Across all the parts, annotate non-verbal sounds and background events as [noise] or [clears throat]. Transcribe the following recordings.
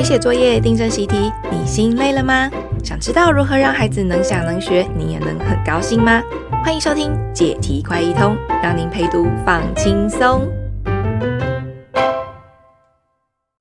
陪写作业、订正习题，你心累了吗？想知道如何让孩子能想能学，你也能很高兴吗？欢迎收听解题快一通，让您陪读放轻松。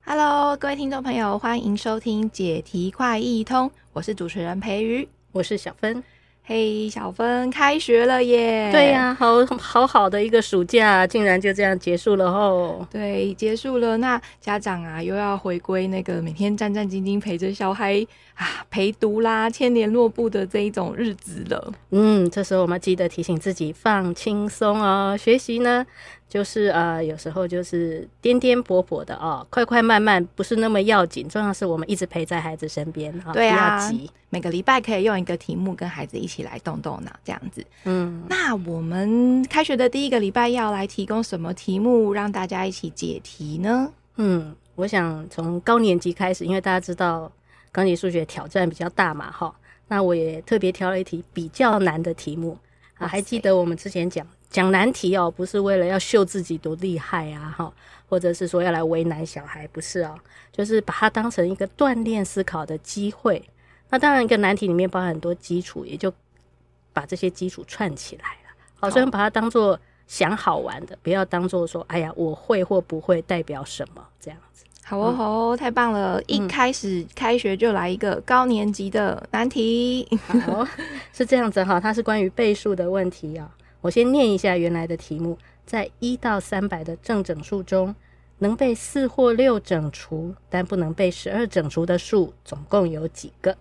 Hello，各位听众朋友，欢迎收听解题快一通，我是主持人培瑜，我是小芬。嘿小芬，开学了耶！对呀、啊，好好好的一个暑假，竟然就这样结束了吼。对，结束了。那家长啊，又要回归那个每天战战兢兢陪着小孩啊陪读啦、签联络步的这一种日子了。嗯，这时候我们记得提醒自己放轻松哦。学习呢，就是呃，有时候就是颠颠簸簸的哦，快快慢慢不是那么要紧，重要是我们一直陪在孩子身边啊，对啊，不要急。每个礼拜可以用一个题目跟孩子一起来动动脑，这样子。嗯，那我们开学的第一个礼拜要来提供什么题目让大家一起解题呢？嗯，我想从高年级开始，因为大家知道高年级数学挑战比较大嘛，哈。那我也特别挑了一题比较难的题目啊。还记得我们之前讲讲难题哦，不是为了要秀自己多厉害啊，哈，或者是说要来为难小孩，不是哦，就是把它当成一个锻炼思考的机会。那当然，一个难题里面包含很多基础，也就把这些基础串起来了。好，所以把它当做想好玩的，不要当做说，哎呀，我会或不会代表什么这样子。好哦，好哦，太棒了！一开始开学就来一个高年级的难题。嗯、好，[laughs] 是这样子哈，它是关于倍数的问题啊。我先念一下原来的题目：在一到三百的正整数中，能被四或六整除，但不能被十二整除的数，总共有几个？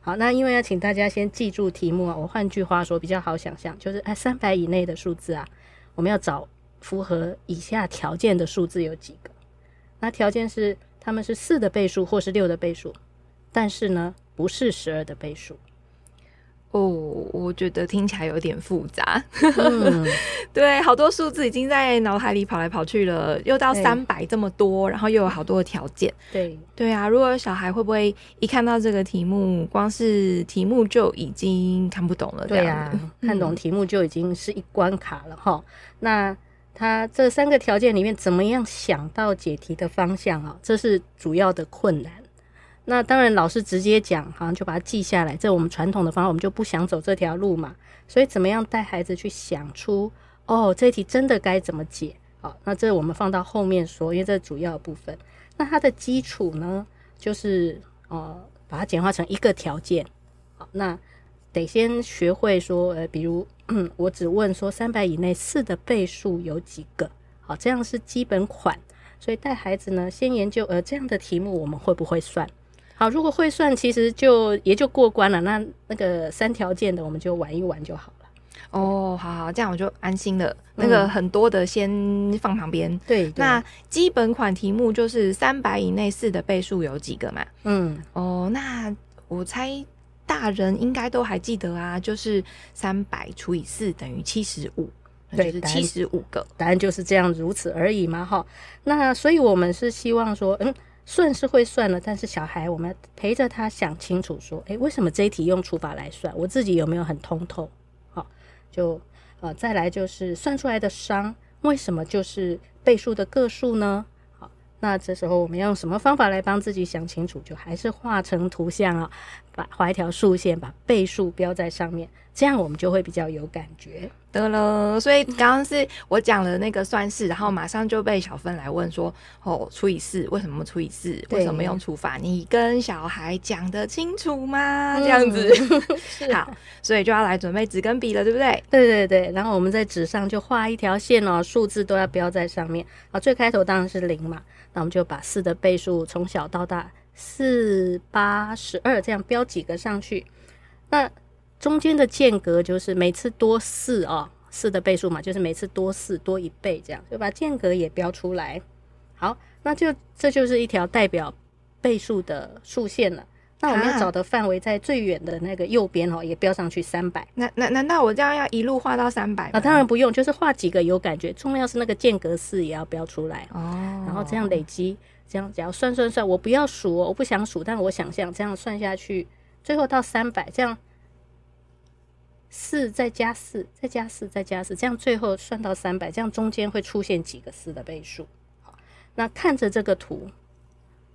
好，那因为要请大家先记住题目啊，我换句话说比较好想象，就是哎，三百以内的数字啊，我们要找符合以下条件的数字有几个？那条件是它们是四的倍数或是六的倍数，但是呢，不是十二的倍数。哦，我觉得听起来有点复杂。嗯、[laughs] 对，好多数字已经在脑海里跑来跑去了，又到三百这么多，然后又有好多的条件。对，对啊，如果小孩会不会一看到这个题目，光是题目就已经看不懂了？对啊，看懂题目就已经是一关卡了哈。嗯、那他这三个条件里面，怎么样想到解题的方向啊？这是主要的困难。那当然，老师直接讲，好像就把它记下来。这我们传统的方法，我们就不想走这条路嘛。所以，怎么样带孩子去想出哦，这题真的该怎么解？好，那这我们放到后面说，因为这主要部分。那它的基础呢，就是呃，把它简化成一个条件。好，那得先学会说，呃，比如 [clears throat] 我只问说三百以内四的倍数有几个？好，这样是基本款。所以带孩子呢，先研究呃这样的题目我们会不会算？好，如果会算，其实就也就过关了。那那个三条件的，我们就玩一玩就好了。哦，好好，这样我就安心了。嗯、那个很多的先放旁边。对，对，那基本款题目就是三百以内四的倍数有几个嘛？嗯，哦，那我猜大人应该都还记得啊，就是三百除以四等于七十五，对，就是七十五个。答案就是这样，如此而已嘛。哈，那所以我们是希望说，嗯。算是会算了，但是小孩我们陪着他想清楚，说，诶，为什么这一题用除法来算？我自己有没有很通透？好，就呃，再来就是算出来的商，为什么就是倍数的个数呢？好，那这时候我们要用什么方法来帮自己想清楚？就还是画成图像啊，把画一条竖线，把倍数标在上面，这样我们就会比较有感觉。得了，所以刚刚是我讲了那个算式，然后马上就被小芬来问说：“哦，除以四，为什么除以四？为什么用除法？你跟小孩讲得清楚吗？”这样子，[laughs] 好，所以就要来准备纸跟笔了，对不对？对对对，然后我们在纸上就画一条线哦，数字都要标在上面。啊，最开头当然是零嘛，那我们就把四的倍数从小到大，四八十二这样标几个上去，那。中间的间隔就是每次多四哦，四的倍数嘛，就是每次多四多一倍这样，就把间隔也标出来。好，那就这就是一条代表倍数的竖线了。那我们要找的范围在最远的那个右边哦，也标上去三百。那那难道我这样要一路画到三百？啊，当然不用，就是画几个有感觉。重要是那个间隔四也要标出来哦。然后这样累积，这样只要算算算，我不要数哦，我不想数，但我想象这样算下去，最后到三百这样。四再加四，再加四，再加四，这样最后算到三百，这样中间会出现几个四的倍数？好，那看着这个图，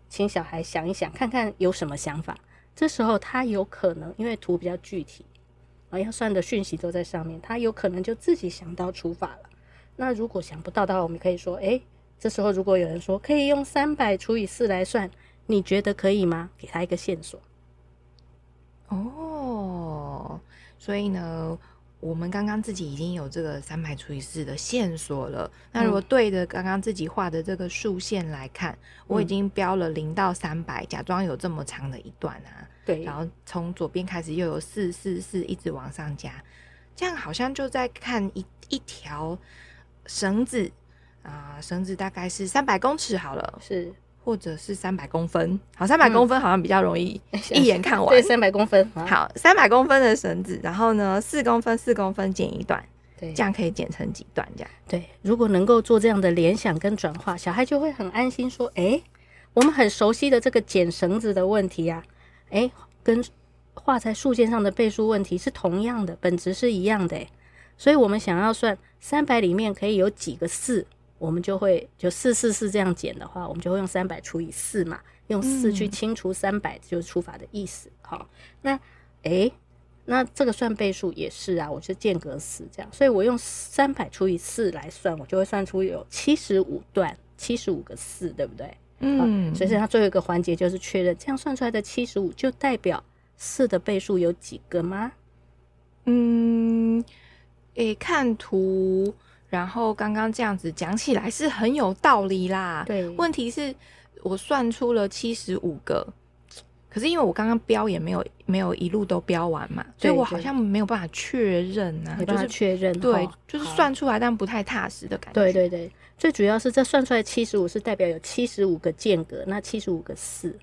请小孩想一想，看看有什么想法。这时候他有可能，因为图比较具体，啊，要算的讯息都在上面，他有可能就自己想到除法了。那如果想不到的话，我们可以说，诶，这时候如果有人说可以用三百除以四来算，你觉得可以吗？给他一个线索。哦，所以呢，我们刚刚自己已经有这个三百除以四的线索了。那如果对着刚刚自己画的这个竖线来看，嗯、我已经标了零到三百，假装有这么长的一段啊。对。然后从左边开始又有四四四一直往上加，这样好像就在看一一条绳子啊，绳子大概是三百公尺好了。是。或者是三百公分，好，三百公分好像比较容易 [laughs] 一眼看完。嗯、对，三百公分，好，三百公分的绳子，然后呢，四公分，四公分剪一段，对，这样可以剪成几段？这样，对，如果能够做这样的联想跟转化，小孩就会很安心，说，哎、欸，我们很熟悉的这个剪绳子的问题呀、啊，哎、欸，跟画在数件上的倍数问题是同样的，本质是一样的，所以我们想要算三百里面可以有几个四。我们就会就四四四这样减的话，我们就会用三百除以四嘛，用四去清除三百，就是除法的意思。好，那诶，那这个算倍数也是啊，我是间隔四这样，所以我用三百除以四来算，我就会算出有七十五段，七十五个四，对不对？嗯，所以它最后一个环节就是确认，这样算出来的七十五就代表四的倍数有几个吗？嗯，诶，看图。然后刚刚这样子讲起来是很有道理啦。对，问题是我算出了七十五个，可是因为我刚刚标也没有没有一路都标完嘛，所以我好像没有办法确认啊，没办法确认。对，就是算出来但不太踏实的感觉。对对对，最主要是这算出来七十五是代表有七十五个间隔，那七十五个四。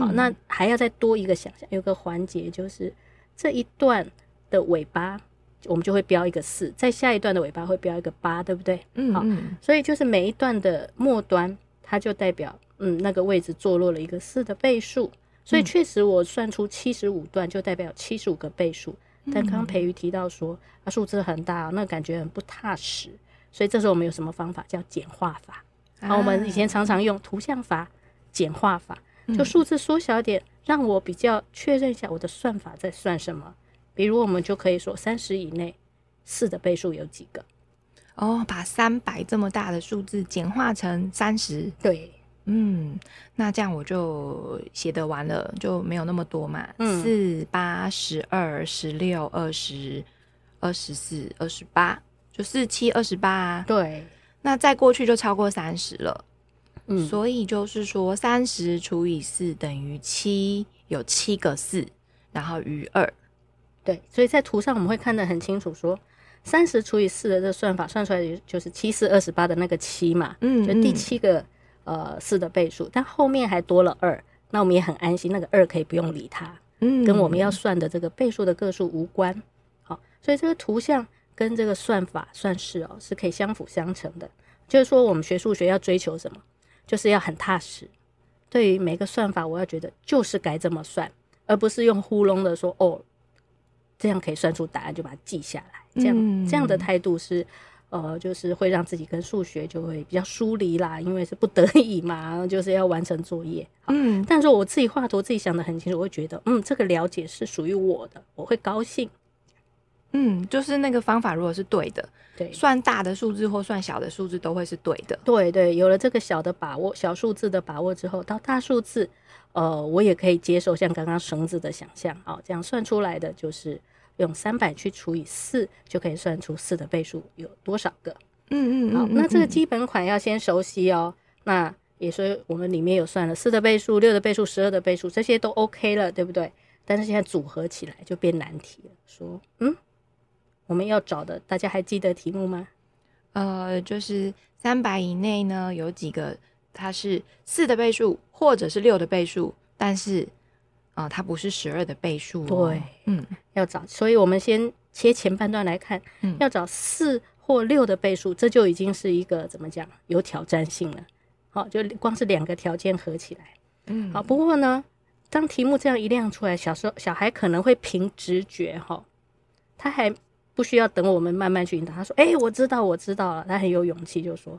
好，那还要再多一个想象，有个环节就是这一段的尾巴。我们就会标一个四，在下一段的尾巴会标一个八，对不对？嗯，好，所以就是每一段的末端，它就代表嗯那个位置坐落了一个四的倍数。所以确实我算出七十五段就代表七十五个倍数。但刚刚培瑜提到说啊数字很大，那感觉很不踏实，所以这时候我们有什么方法叫简化法？好，我们以前常常用图像法、简化法，就数字缩小点，让我比较确认一下我的算法在算什么。比如，我们就可以说三十以内四的倍数有几个？哦，把三百这么大的数字简化成三十。对，嗯，那这样我就写得完了，就没有那么多嘛。嗯，四八十二十六二十二十四二十八，就四七二十八啊。对，那再过去就超过三十了。嗯，所以就是说，三十除以四等于七，有七个四，然后余二。对，所以在图上我们会看得很清楚，说三十除以四的这个算法算出来就是七四二十八的那个七嘛，嗯，就第七个呃四的倍数，但后面还多了二，那我们也很安心，那个二可以不用理它，嗯，跟我们要算的这个倍数的个数无关，好，所以这个图像跟这个算法算式哦是可以相辅相成的，就是说我们学数学要追求什么，就是要很踏实，对于每个算法我要觉得就是该这么算，而不是用糊弄的说哦。这样可以算出答案，就把它记下来。这样、嗯、这样的态度是，呃，就是会让自己跟数学就会比较疏离啦，因为是不得已嘛，[laughs] 就是要完成作业。嗯，但是我自己画图，自己想的很清楚，我会觉得，嗯，这个了解是属于我的，我会高兴。嗯，就是那个方法如果是对的，对，算大的数字或算小的数字都会是对的。对对，有了这个小的把握，小数字的把握之后，到大数字，呃，我也可以接受像刚刚绳子的想象啊，这样算出来的就是。用三百去除以四，就可以算出四的倍数有多少个。嗯嗯，好，那这个基本款要先熟悉哦。那也说我们里面有算了四的倍数、六的倍数、十二的倍数，这些都 OK 了，对不对？但是现在组合起来就变难题了。说，嗯，我们要找的，大家还记得题目吗？呃，就是三百以内呢，有几个它是四的倍数，或者是六的倍数，但是。啊、呃，它不是十二的倍数。哦。对，嗯，要找，所以我们先切前半段来看，嗯，要找四或六的倍数，这就已经是一个怎么讲，有挑战性了。好，就光是两个条件合起来，嗯，好。不过呢，当题目这样一亮出来，小时候小孩可能会凭直觉，哈，他还不需要等我们慢慢去引导。他说：“哎、欸，我知道，我知道了。”他很有勇气就说：“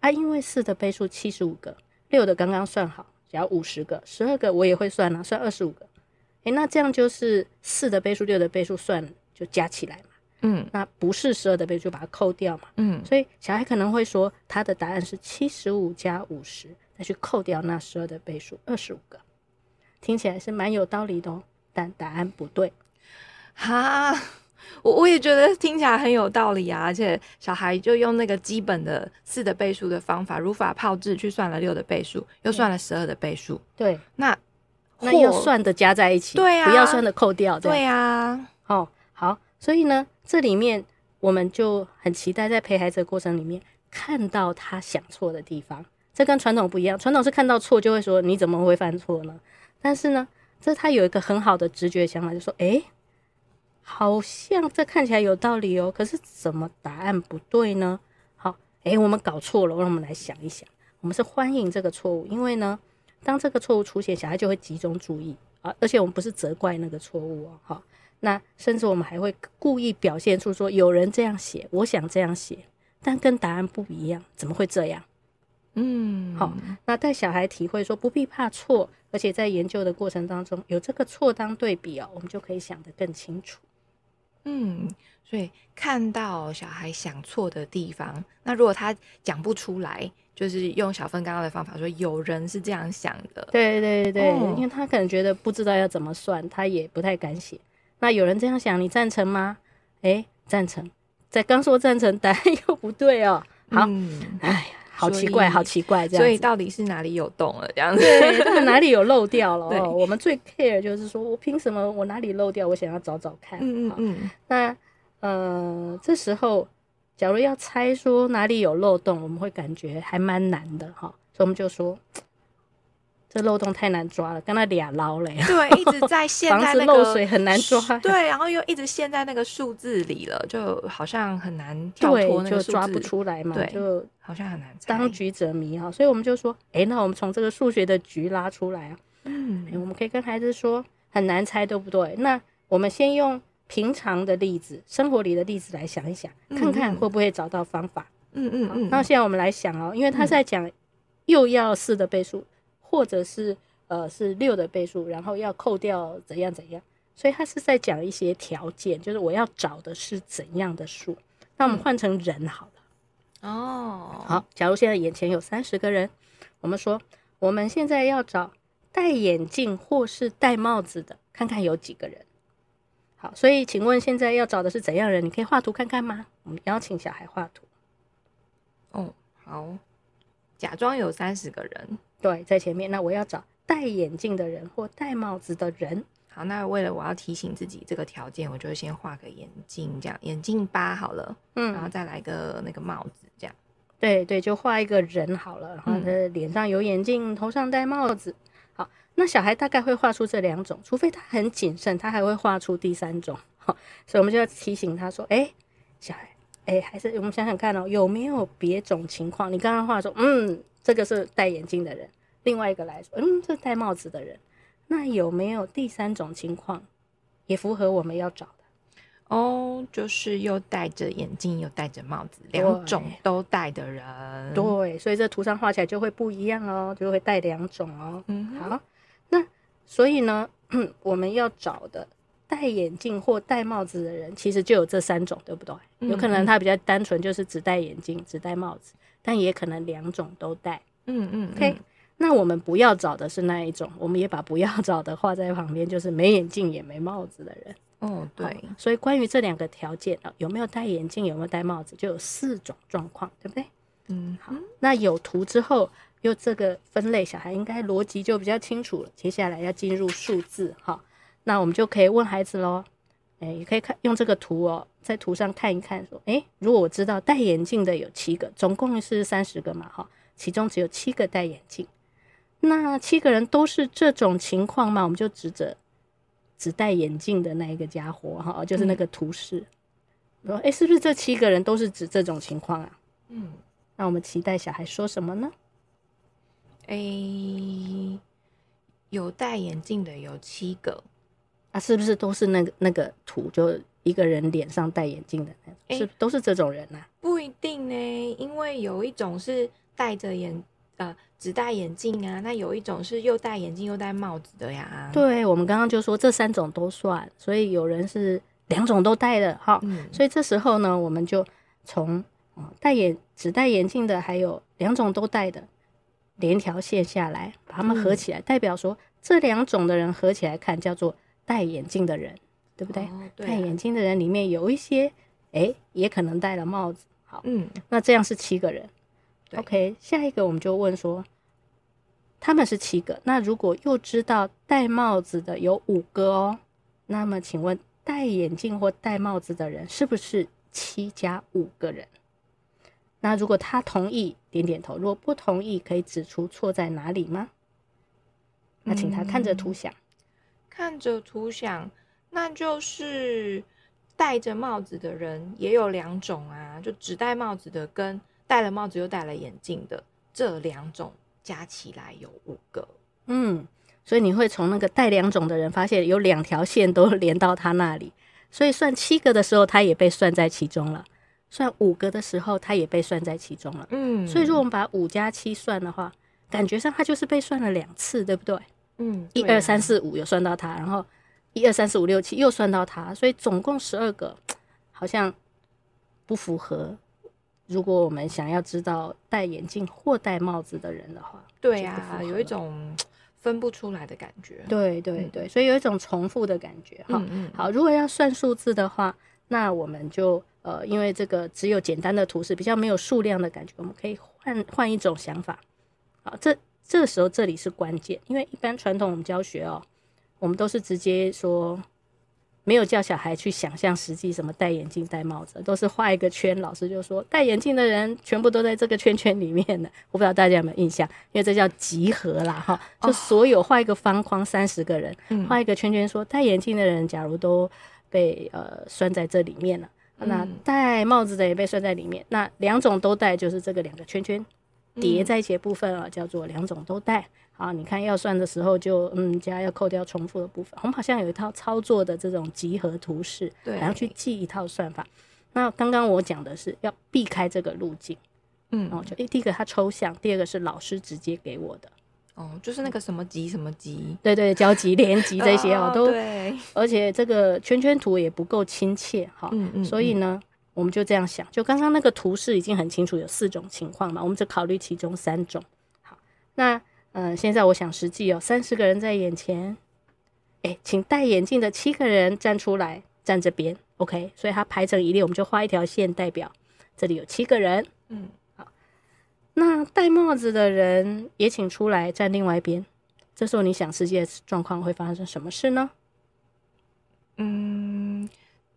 啊，因为四的倍数七十五个，六的刚刚算好。”只要五十个，十二个我也会算啊，算二十五个。诶，那这样就是四的倍数、六的倍数算就加起来嘛。嗯，那不是十二的倍数，把它扣掉嘛。嗯，所以小孩可能会说，他的答案是七十五加五十，再去扣掉那十二的倍数，二十五个。听起来是蛮有道理的哦，但答案不对。哈，[laughs] 我我也觉得听起来很有道理啊，而且小孩就用那个基本的四的倍数的方法，如法炮制去算了六的倍数，又算了十二的倍数。对，那那要算的加在一起，对啊，不要算的扣掉。对啊，哦，好，所以呢。这里面我们就很期待在陪孩子的过程里面看到他想错的地方。这跟传统不一样，传统是看到错就会说你怎么会犯错呢？但是呢，这他有一个很好的直觉想法，就说：诶，好像这看起来有道理哦，可是怎么答案不对呢？好，诶，我们搞错了，让我们来想一想。我们是欢迎这个错误，因为呢，当这个错误出现，小孩就会集中注意啊，而且我们不是责怪那个错误哦，好。那甚至我们还会故意表现出说，有人这样写，我想这样写，但跟答案不一样，怎么会这样？嗯，好，那带小孩体会说不必怕错，而且在研究的过程当中有这个错当对比哦，我们就可以想得更清楚。嗯，所以看到小孩想错的地方，那如果他讲不出来，就是用小芬刚刚的方法说，有人是这样想的，对对对，哦，因为他可能觉得不知道要怎么算，他也不太敢写。那有人这样想，你赞成吗？诶，赞成。在刚说赞成，答案又不对哦。好，哎、嗯，好奇怪，好奇怪，这样。所以到底是哪里有洞了？这样子，[laughs] 哪里有漏掉了？哦，我们最 care 就是说我凭什么我哪里漏掉？我想要找找看。嗯嗯嗯。那呃，这时候假如要猜说哪里有漏洞，我们会感觉还蛮难的哈。所以我们就说。这漏洞太难抓了，跟那俩捞了呀。对，一直在 [laughs] 陷在那个漏水很难抓。对，然后又一直陷在那个数字里了，就好像很难跳脱那个数字，就抓不出来嘛。对，就好像很难。当局者迷哈，所以我们就说，哎，那我们从这个数学的局拉出来啊。嗯，我们可以跟孩子说，很难猜，对不对？那我们先用平常的例子、生活里的例子来想一想，看看会不会找到方法。嗯嗯嗯。那现在我们来想哦，因为他在讲又要四的倍数。或者是呃是六的倍数，然后要扣掉怎样怎样，所以他是在讲一些条件，就是我要找的是怎样的数。那我们换成人好了。哦，好，假如现在眼前有三十个人，我们说我们现在要找戴眼镜或是戴帽子的，看看有几个人。好，所以请问现在要找的是怎样人？你可以画图看看吗？我们邀请小孩画图。哦，好，假装有三十个人。对，在前面。那我要找戴眼镜的人或戴帽子的人。好，那为了我要提醒自己这个条件，我就先画个眼镜，这样眼镜八好了。嗯，然后再来个那个帽子，这样。对对，就画一个人好了。然后他的脸上有眼镜，头上戴帽子。好，那小孩大概会画出这两种，除非他很谨慎，他还会画出第三种。好，所以我们就要提醒他说：“哎，小孩，哎，还是我们想想看哦，有没有别种情况？你刚刚画说，嗯。”这个是戴眼镜的人，另外一个来说，嗯，这戴帽子的人，那有没有第三种情况，也符合我们要找的？哦，就是又戴着眼镜又戴着帽子，两种都戴的人。对，所以这图上画起来就会不一样哦，就会戴两种哦。嗯，好，那所以呢，[clears throat] 我们要找的戴眼镜或戴帽子的人，其实就有这三种，对不对？嗯，有可能他比较单纯，就是只戴眼镜，只戴帽子。但也可能两种都戴，嗯嗯，OK。那我们不要找的是那一种，我们也把不要找的画在旁边，就是没眼镜也没帽子的人。哦，对。所以关于这两个条件啊，有没有戴眼镜，有没有戴帽子，就有四种状况，对不对？嗯，好。那有图之后，又这个分类，小孩应该逻辑就比较清楚了。接下来要进入数字，哈，那我们就可以问孩子喽。哎，也可以看用这个图哦，在图上看一看，说，哎，如果我知道戴眼镜的有七个，总共是三十个嘛，哈，其中只有七个戴眼镜，那七个人都是这种情况嘛？我们就指着只戴眼镜的那一个家伙，哈，就是那个图示，说，哎，是不是这七个人都是指这种情况啊？嗯，那我们期待小孩说什么呢？哎，有戴眼镜的有七个。啊，是不是都是那个那个图，就一个人脸上戴眼镜的，欸、是都是这种人呐、啊？不一定呢，因为有一种是戴着眼，呃，只戴眼镜啊，那有一种是又戴眼镜又戴帽子的呀。对，我们刚刚就说这三种都算，所以有人是两种都戴的哈。嗯，所以这时候呢，我们就从戴眼只戴眼镜的，还有两种都戴的，连条线下来，把它们合起来，嗯、代表说这两种的人合起来看叫做戴眼镜的人，对不对？哦、对啊、戴眼镜的人里面有一些，哎，也可能戴了帽子。好，嗯，那这样是七个人。OK，下一个我们就问说，他们是七个，那如果又知道戴帽子的有五个哦，那么请问戴眼镜或戴帽子的人是不是七加五个人？那如果他同意，点点头；如果不同意，可以指出错在哪里吗？那请他看着图像，嗯、看着图想，那就是戴着帽子的人也有两种啊，就只戴帽子的跟。戴了帽子又戴了眼镜的这两种加起来有五个，嗯，所以你会从那个戴两种的人发现有两条线都连到他那里，所以算七个的时候他也被算在其中了，算五个的时候他也被算在其中了，嗯，所以如果我们把五加七算的话，感觉上他就是被算了两次，对不对？嗯，一二三四五有算到他，然后一二三四五六七又算到他，所以总共十二个，[tsk] 好像不符合。如果我们想要知道戴眼镜或戴帽子的人的话，对呀、啊，有一种 [tsk] 分不出来的感觉。对对对，所以有一种重复的感觉。哈、嗯，好，如果要算数字的话，那我们就呃，因为这个只有简单的图示，比较没有数量的感觉，我们可以换换一种想法。好，这这个时候这里是关键，因为一般传统我们教学哦，我们都是直接说。没有叫小孩去想象实际什么戴眼镜戴帽子，都是画一个圈。老师就说戴眼镜的人全部都在这个圈圈里面呢。我不知道大家有没有印象，因为这叫集合啦哈。就所有画一个方框，三十个人画一个圈圈，说戴眼镜的人假如都被呃拴在这里面了，那戴帽子的也被拴在里面。那两种都戴就是这个两个圈圈叠在一起的部分啊，叫做两种都带。好，你看要算的时候就嗯加要扣掉重复的部分。我们好像有一套操作的这种集合图示，对，然后去记一套算法。那刚刚我讲的是要避开这个路径，嗯，哦，就诶，第一个它抽象，第二个是老师直接给我的，哦，就是那个什么集什么集，对对，交集连集这些哦，[laughs] 都对，而且这个圈圈图也不够亲切，哈，嗯嗯，所以呢，我们就这样想，就刚刚那个图示已经很清楚有四种情况嘛，我们只考虑其中三种。好，那。嗯，现在我想实际有三十个人在眼前，哎，请戴眼镜的七个人站出来，站这边，OK，所以他排成一列，我们就画一条线，代表这里有七个人。嗯，好，那戴帽子的人也请出来站另外一边。这时候你想实际的状况会发生什么事呢？嗯，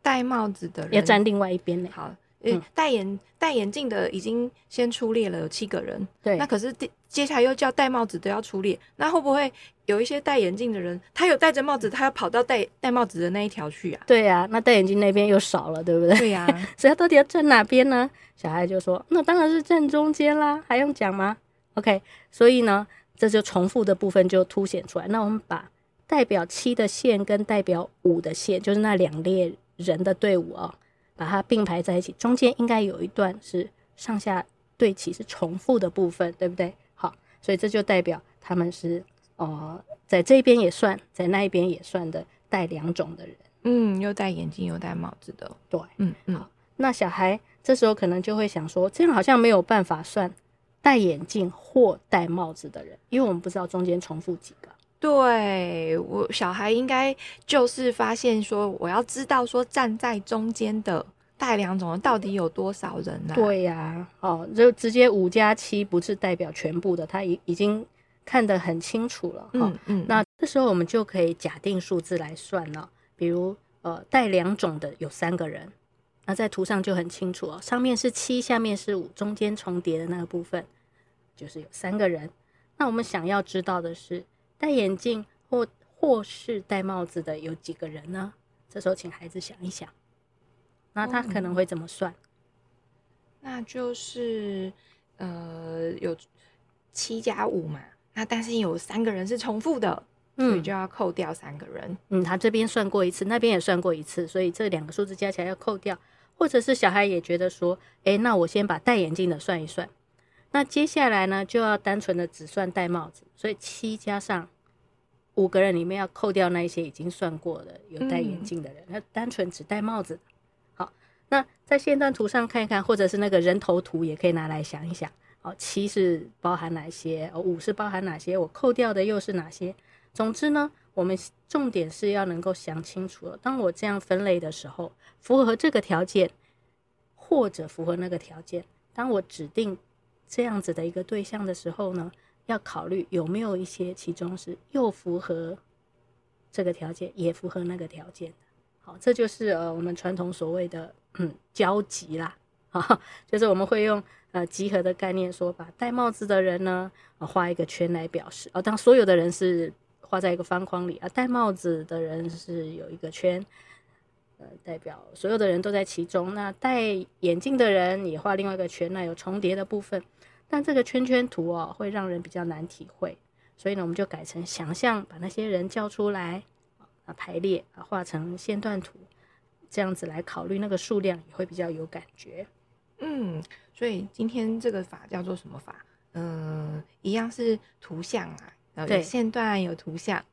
戴帽子的人要站另外一边呢。好。嗯，戴眼戴眼镜的已经先出列了，有七个人。对，那可是接下来又叫戴帽子的要出列，那会不会有一些戴眼镜的人，他有戴着帽子，他要跑到戴戴帽子的那一条去啊？对呀、啊，那戴眼镜那边又少了，对不对？对呀、啊，所以他到底要站哪边呢？小孩就说：“那当然是站中间啦，还用讲吗？”OK，所以呢，这就重复的部分就凸显出来。那我们把代表七的线跟代表五的线，就是那两列人的队伍啊、哦。把它并排在一起，中间应该有一段是上下对齐，是重复的部分，对不对？好，所以这就代表他们是呃，在这边也算，在那一边也算的戴两种的人。嗯，又戴眼镜又戴帽子的。对，嗯嗯。好，那小孩这时候可能就会想说，这样好像没有办法算戴眼镜或戴帽子的人，因为我们不知道中间重复几个。对，我小孩应该就是发现说，我要知道说站在中间的带两种的到底有多少人呢、啊？对呀、啊，哦，就直接五加七不是代表全部的，他已已经看得很清楚了。嗯嗯，那这时候我们就可以假定数字来算了，比如呃带两种的有三个人，那在图上就很清楚哦，上面是七，下面是五，中间重叠的那个部分就是有三个人。那我们想要知道的是。戴眼镜或或是戴帽子的有几个人呢？这时候请孩子想一想，那他可能会怎么算？那就是呃有七加五嘛，那但是有三个人是重复的，所以就要扣掉三个人。嗯，他这边算过一次，那边也算过一次，所以这两个数字加起来要扣掉。或者是小孩也觉得说，诶，那我先把戴眼镜的算一算。那接下来呢，就要单纯的只算戴帽子，所以七加上五个人里面要扣掉那一些已经算过的有戴眼镜的人，那、嗯、单纯只戴帽子。好，那在线段图上看一看，或者是那个人头图也可以拿来想一想。好，七是包含哪些？哦，五是包含哪些？我扣掉的又是哪些？总之呢，我们重点是要能够想清楚了。当我这样分类的时候，符合这个条件，或者符合那个条件。当我指定这样子的一个对象的时候呢，要考虑有没有一些其中是又符合这个条件，也符合那个条件的。好，这就是呃我们传统所谓的嗯交集啦，啊，就是我们会用呃集合的概念说，把戴帽子的人呢画一个圈来表示，哦，当所有的人是画在一个方框里啊，戴帽子的人是有一个圈。呃，代表所有的人都在其中。那戴眼镜的人也画另外一个圈，那有重叠的部分。但这个圈圈图哦，会让人比较难体会。所以呢，我们就改成想象，把那些人叫出来啊，排列啊，画成线段图，这样子来考虑那个数量也会比较有感觉。嗯，所以今天这个法叫做什么法？嗯，一样是图像啊，有线段有图像。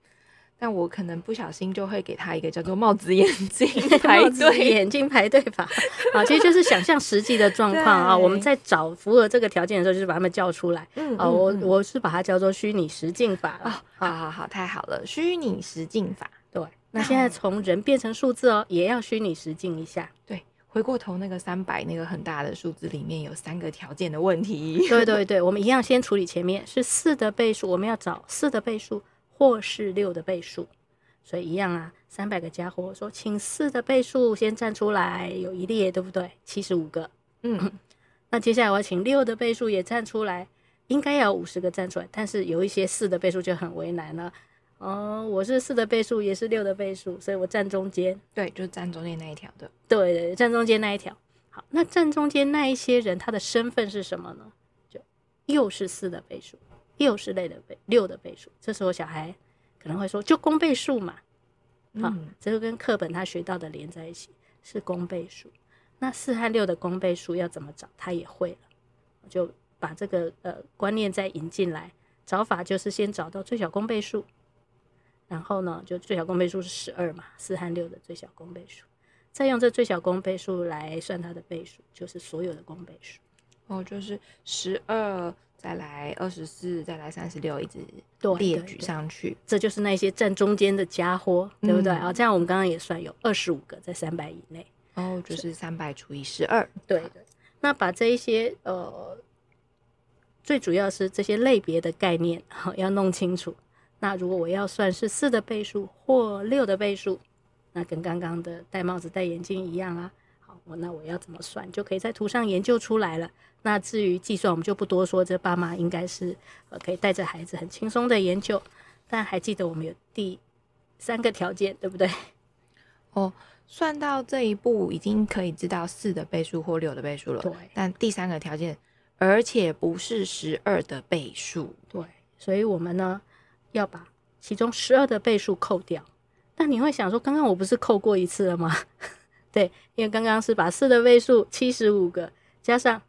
那我可能不小心就会给他一个叫做帽子眼镜 [laughs] 排队眼镜排队法 [laughs] 啊，其实就是想象实际的状况啊。我们在找符合这个条件的时候，就是把他们叫出来。嗯啊，我我是把它叫做虚拟实境法啊。好好好，太好了，虚拟实境法。对，那现在从人变成数字哦，也要虚拟实境一下。对，回过头那个三百那个很大的数字里面有三个条件的问题。[laughs] 对对对，我们一样先处理前面是四的倍数，我们要找四的倍数。或是六的倍数，所以一样啊，三百个家伙说，请四的倍数先站出来，有一列，对不对？七十五个，嗯，[laughs] 那接下来我要请六的倍数也站出来，应该要五十个站出来，但是有一些四的倍数就很为难了。哦，我是四的倍数，也是六的倍数，所以我站中间，对，就站中间那一条的，对对，站中间那一条。好，那站中间那一些人，他的身份是什么呢？就又是四的倍数。又是类的倍六的倍数，这时候小孩可能会说，就公倍数嘛，好，这就跟课本他学到的连在一起，是公倍数。那四和六的公倍数要怎么找？他也会了，就把这个呃观念再引进来，找法就是先找到最小公倍数，然后呢，就最小公倍数是十二嘛，四和六的最小公倍数，再用这最小公倍数来算它的倍数，就是所有的公倍数，哦，就是十二。再来二十四，再来三十六，一直列举上去，这就是那些站中间的家伙，对不对？啊、嗯，这样我们刚刚也算有二十五个在三百以内，哦，就是三百除以十二，对对。那把这一些呃，最主要是这些类别的概念 [laughs] 好要弄清楚。那如果我要算是四的倍数或六的倍数，那跟刚刚的戴帽子戴眼镜一样啊。好，我那我要怎么算，就可以在图上研究出来了。那至于计算，我们就不多说。这爸妈应该是呃可以带着孩子很轻松的研究。但还记得我们有第三个条件，对不对？[laughs] 哦，算到这一步已经可以知道四的倍数或六的倍数了。对。但第三个条件，而且不是十二的倍数。对。所以我们呢要把其中十二的倍数扣掉。那你会想说，刚刚我不是扣过一次了吗？[laughs] 对，因为刚刚是把四的倍数七十五个加上。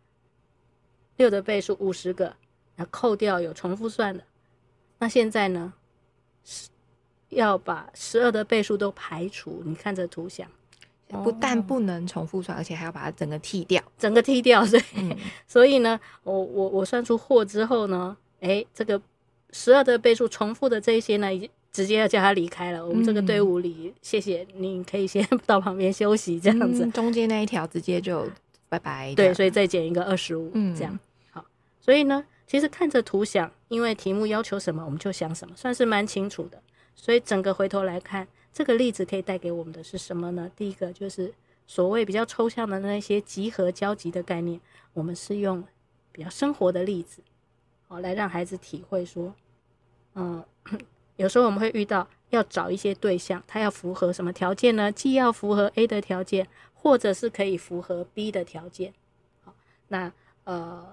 六的倍数五十个，然后扣掉有重复算的。那现在呢？是要把十二的倍数都排除。你看这图像，不但不能重复算，而且还要把它整个剔掉，整个剔掉。所以，嗯、[laughs] 所以呢，我我我算出货之后呢，诶，这个十二的倍数重复的这一些呢，已经直接要叫他离开了。我们这个队伍里，嗯、谢谢你，可以先 [laughs] 到旁边休息，这样子。嗯、中间那一条直接就。对，所以再减一个二十五，这样好。所以呢，其实看着图想，因为题目要求什么，我们就想什么，算是蛮清楚的。所以整个回头来看，这个例子可以带给我们的是什么呢？第一个就是所谓比较抽象的那些集合交集的概念，我们是用比较生活的例子，好来让孩子体会说，嗯，[clears throat] 有时候我们会遇到要找一些对象，他要符合什么条件呢？既要符合 A 的条件。或者是可以符合 B 的条件，好，那呃，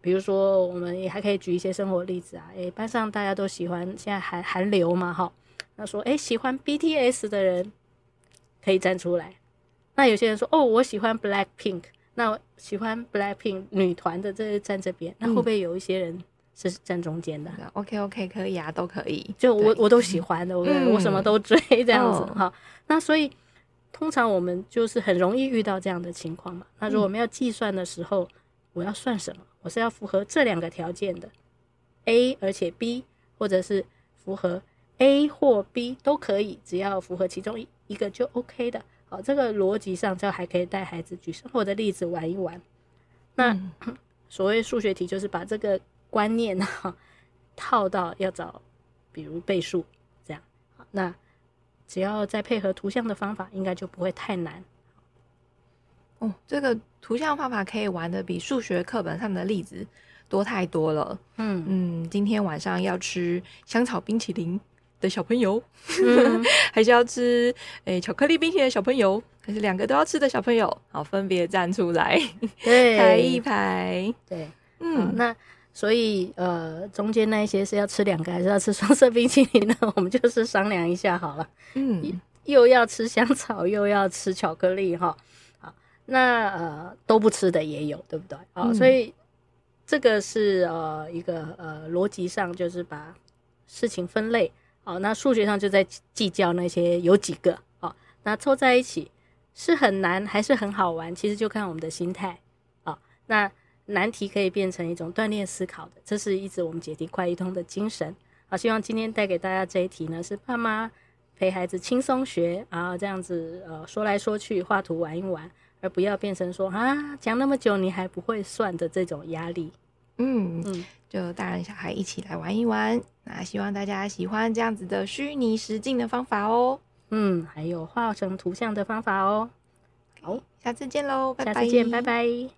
比如说我们也还可以举一些生活例子啊，诶，班上大家都喜欢现在韩韩流嘛，哈，那说诶，喜欢 BTS 的人可以站出来，那有些人说哦，我喜欢 Black Pink，那喜欢 Blackpink 女团的这站这边，那会不会有一些人是站中间的、嗯、？OK OK，可以啊，都可以。就我我都喜欢的，我、[laughs] 嗯、我什么都追这样子哈、哦。那所以通常我们就是很容易遇到这样的情况嘛。那如果我们要计算的时候，我要算什么？我是要符合这两个条件的 A，而且 B，或者是符合 A 或 B 都可以，只要符合其中一一个就 OK 的。好，这个逻辑上就还可以带孩子举生活的例子玩一玩。那、嗯、[clears throat] 所谓数学题就是把这个观念哈套到要找，比如倍数这样。那只要再配合图像的方法，应该就不会太难。哦，这个图像方法可以玩的比数学课本上的例子多太多了。嗯。嗯，今天晚上要吃香草冰淇淋的小朋友，嗯、[laughs] 还是要吃诶、欸、巧克力冰淇淋的小朋友，还是两个都要吃的小朋友，好，分别站出来，对，排一排，对，嗯，那所以呃，中间那一些是要吃两个，还是要吃双色冰淇淋呢？我们就是商量一下好了。嗯，又要吃香草，又要吃巧克力，哈，好，那呃都不吃的也有，对不对？啊、嗯，所以这个是呃一个呃逻辑上就是把事情分类。好，那数学上就在计较那些有几个，好，那凑在一起是很难还是很好玩？其实就看我们的心态。好，那难题可以变成一种锻炼思考的，这是一直我们解题快一通的精神。好，希望今天带给大家这一题呢，是爸妈陪孩子轻松学，然后这样子呃说来说去画图玩一玩，而不要变成说啊讲那么久你还不会算的这种压力。嗯嗯。就大人小孩一起来玩一玩，那希望大家喜欢这样子的虚拟实境的方法哦。嗯，还有画成图像的方法哦。好，下次见喽，拜拜。下次见，拜拜。